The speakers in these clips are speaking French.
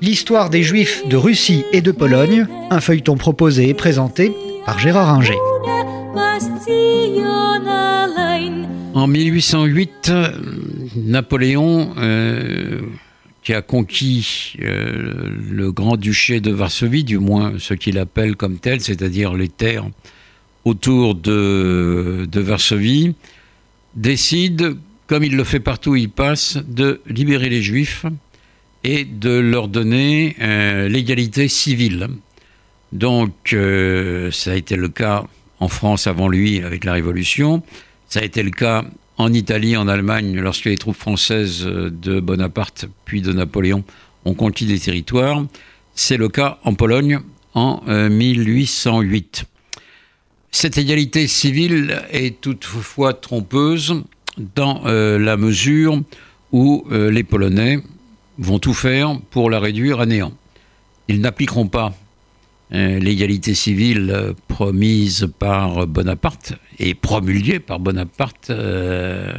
L'histoire des Juifs de Russie et de Pologne, un feuilleton proposé et présenté par Gérard Inger. En 1808, Napoléon, euh, qui a conquis euh, le grand-duché de Varsovie, du moins ce qu'il appelle comme tel, c'est-à-dire les terres autour de Varsovie, décide, comme il le fait partout où il passe, de libérer les Juifs et de leur donner euh, l'égalité civile. Donc, euh, ça a été le cas en France avant lui avec la Révolution. Ça a été le cas en Italie, en Allemagne, lorsque les troupes françaises de Bonaparte puis de Napoléon ont conquis des territoires. C'est le cas en Pologne en 1808. Euh, Cette égalité civile est toutefois trompeuse dans la mesure où les Polonais vont tout faire pour la réduire à néant. Ils n'appliqueront pas euh, l'égalité civile euh, promise par Bonaparte et promulguée par Bonaparte, euh,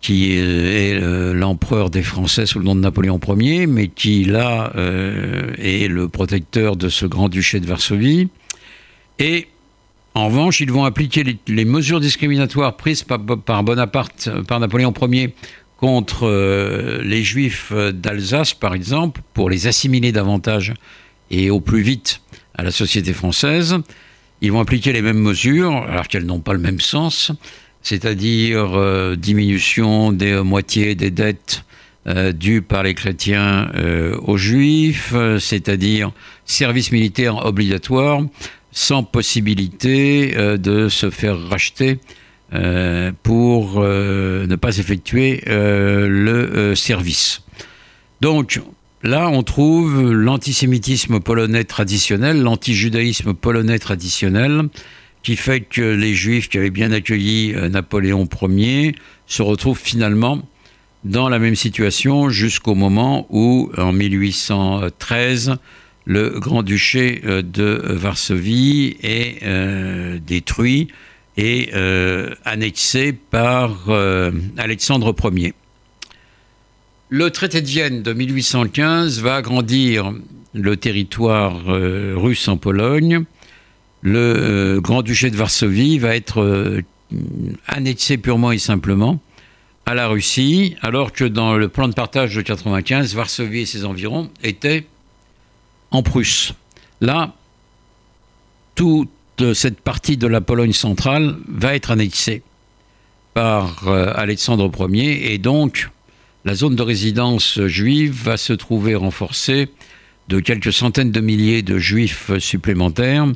qui est l'empereur des Français sous le nom de Napoléon Ier, mais qui là est le protecteur de ce grand-duché de Varsovie. Et en revanche, ils vont appliquer les, mesures discriminatoires prises par, par Bonaparte, par Napoléon Ier contre euh, les juifs d'Alsace, par exemple, pour les assimiler davantage et au plus vite à la société française. Ils vont appliquer les mêmes mesures, alors qu'elles n'ont pas le même sens, c'est-à-dire euh, diminution des moitiés des dettes euh, dues par les chrétiens aux juifs, c'est-à-dire service militaire obligatoire, sans possibilité de se faire racheter euh, pour euh, ne pas effectuer euh, le service. Donc là, on trouve l'antisémitisme polonais traditionnel, l'antijudaïsme polonais traditionnel, qui fait que les Juifs qui avaient bien accueilli Napoléon Ier se retrouvent finalement dans la même situation jusqu'au moment où, en 1813, le grand-duché de Varsovie est détruit et euh, annexé par euh, Alexandre Ier. Le traité de Vienne de 1815 va agrandir le territoire euh, russe en Pologne. Le Grand-Duché de Varsovie va être annexé purement et simplement à la Russie, alors que dans le plan de partage de 1995, Varsovie et ses environs étaient en Prusse. Là, tout cette partie de la Pologne centrale va être annexée par euh, Alexandre Ier et donc la zone de résidence juive va se trouver renforcée de quelques centaines de milliers de juifs supplémentaires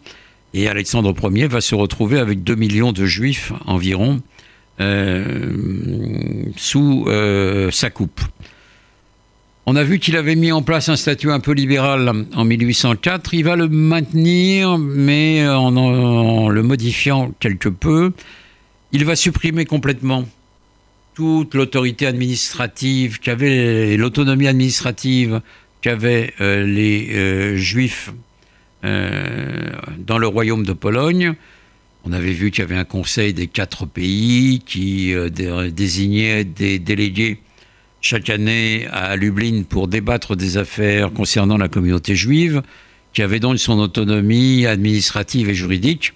et Alexandre Ier va se retrouver avec 2 millions de juifs environ euh, sous euh, sa coupe. On a vu qu'il avait mis en place un statut un peu libéral en 1804. Il va le maintenir, mais en, le modifiant quelque peu. Il va supprimer complètement toute l'autorité administrative qu'avait l'autonomie administrative qu'avaient euh, les euh, juifs euh, dans le royaume de Pologne. On avait vu qu'il y avait un conseil des quatre pays qui désignait des délégués chaque année à Lublin pour débattre des affaires concernant la communauté juive, qui avait donc son autonomie administrative et juridique.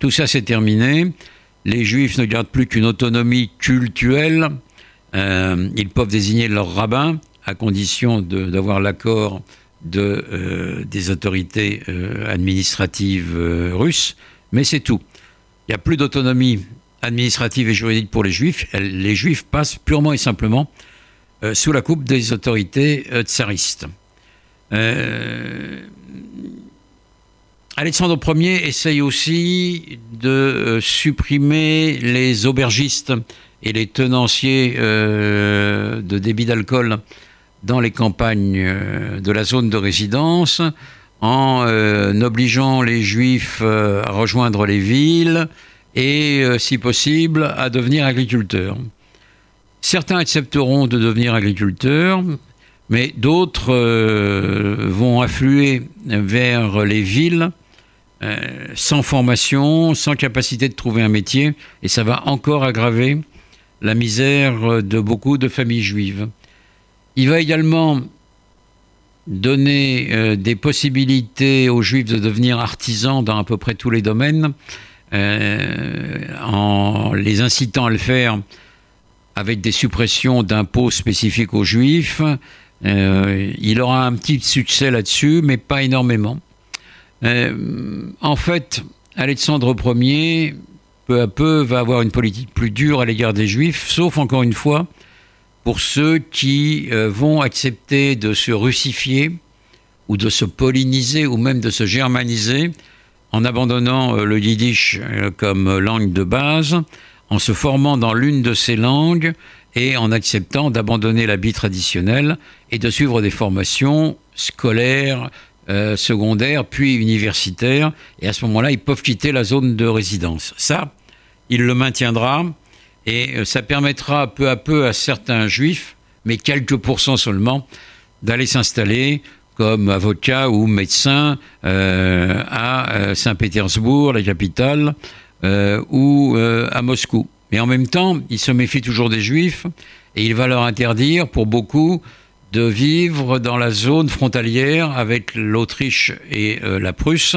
Tout ça s'est terminé. Les juifs ne gardent plus qu'une autonomie cultuelle. Euh, ils peuvent désigner leur rabbin à condition d'avoir l'accord euh, des autorités euh, administratives russes, mais c'est tout. Il n'y a plus d'autonomie administrative et juridique pour les juifs. Les juifs passent purement et simplement euh, sous la coupe des autorités euh, tsaristes. Euh, Alexandre Ier essaye aussi de supprimer les aubergistes et les tenanciers de débit d'alcool dans les campagnes de la zone de résidence en obligeant les juifs à rejoindre les villes et, si possible, à devenir agriculteurs. Certains accepteront de devenir agriculteurs, mais d'autres euh, vont affluer vers les villes euh, sans formation, sans capacité de trouver un métier, et ça va encore aggraver la misère de beaucoup de familles juives. Il va également donner euh, des possibilités aux juifs de devenir artisans dans à peu près tous les domaines, en les incitant à le faire avec des suppressions d'impôts spécifiques aux juifs. Euh, il aura un petit succès là-dessus, mais pas énormément. en fait, Alexandre Ier, peu à peu, va avoir une politique plus dure à l'égard des juifs, sauf encore une fois, pour ceux qui euh, vont accepter de se russifier ou de se polliniser ou même de se germaniser en abandonnant euh, le yiddish euh, comme langue de base, en se formant dans l'une de ces langues et en acceptant d'abandonner l'habit traditionnel et de suivre des formations scolaires, secondaires, puis universitaires. Et à ce moment-là, ils peuvent quitter la zone de résidence. Ça, il le maintiendra et euh, ça permettra peu à peu à certains juifs, mais quelques pourcents seulement, d'aller s'installer comme avocat ou médecin euh, à euh, Saint-Pétersbourg, la capitale, ou à Moscou. Mais en même temps, il se méfie toujours des juifs et il va leur interdire, pour beaucoup, de vivre dans la zone frontalière avec l'Autriche et la Prusse.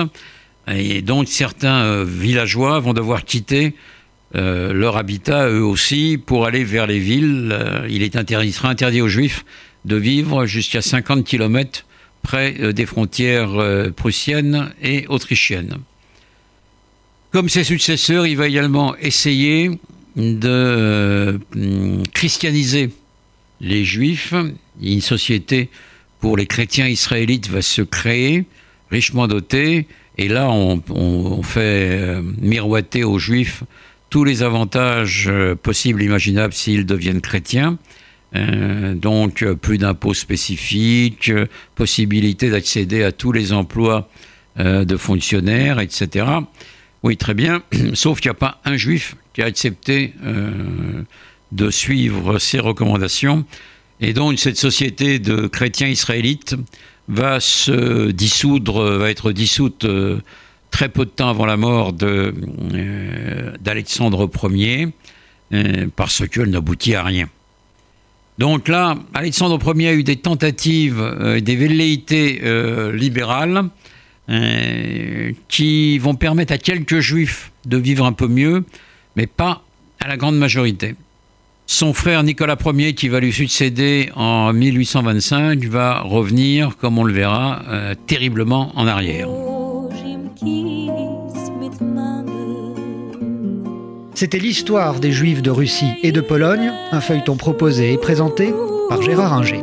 Et donc certains villageois vont devoir quitter euh, leur habitat, eux aussi, pour aller vers les villes. Euh, il, est interdit, sera interdit aux Juifs de vivre jusqu'à 50 km près euh, des frontières prussiennes et autrichiennes. Comme ses successeurs, il va également essayer de christianiser les Juifs. Une société pour les chrétiens israélites va se créer, richement dotée, et là on, fait miroiter aux Juifs tous les avantages euh, possibles, imaginables s'ils deviennent chrétiens. Euh, donc euh, plus d'impôts spécifiques, possibilité d'accéder à tous les emplois de fonctionnaires, etc. Oui, très bien, sauf qu'il n'y a pas un juif qui a accepté de suivre ces recommandations. Et donc cette société de chrétiens israélites va se dissoudre, va être dissoute très peu de temps avant la mort euh, d'Alexandre Ier, euh, parce qu'elle n'aboutit à rien. Donc là, Alexandre Ier a eu des tentatives, euh, des velléités libérales qui vont permettre à quelques juifs de vivre un peu mieux, mais pas à la grande majorité. Son frère Nicolas Ier, qui va lui succéder en 1825, va revenir, comme on le verra, terriblement en arrière. C'était l'histoire des Juifs de Russie et de Pologne, un feuilleton proposé et présenté par Gérard Inger.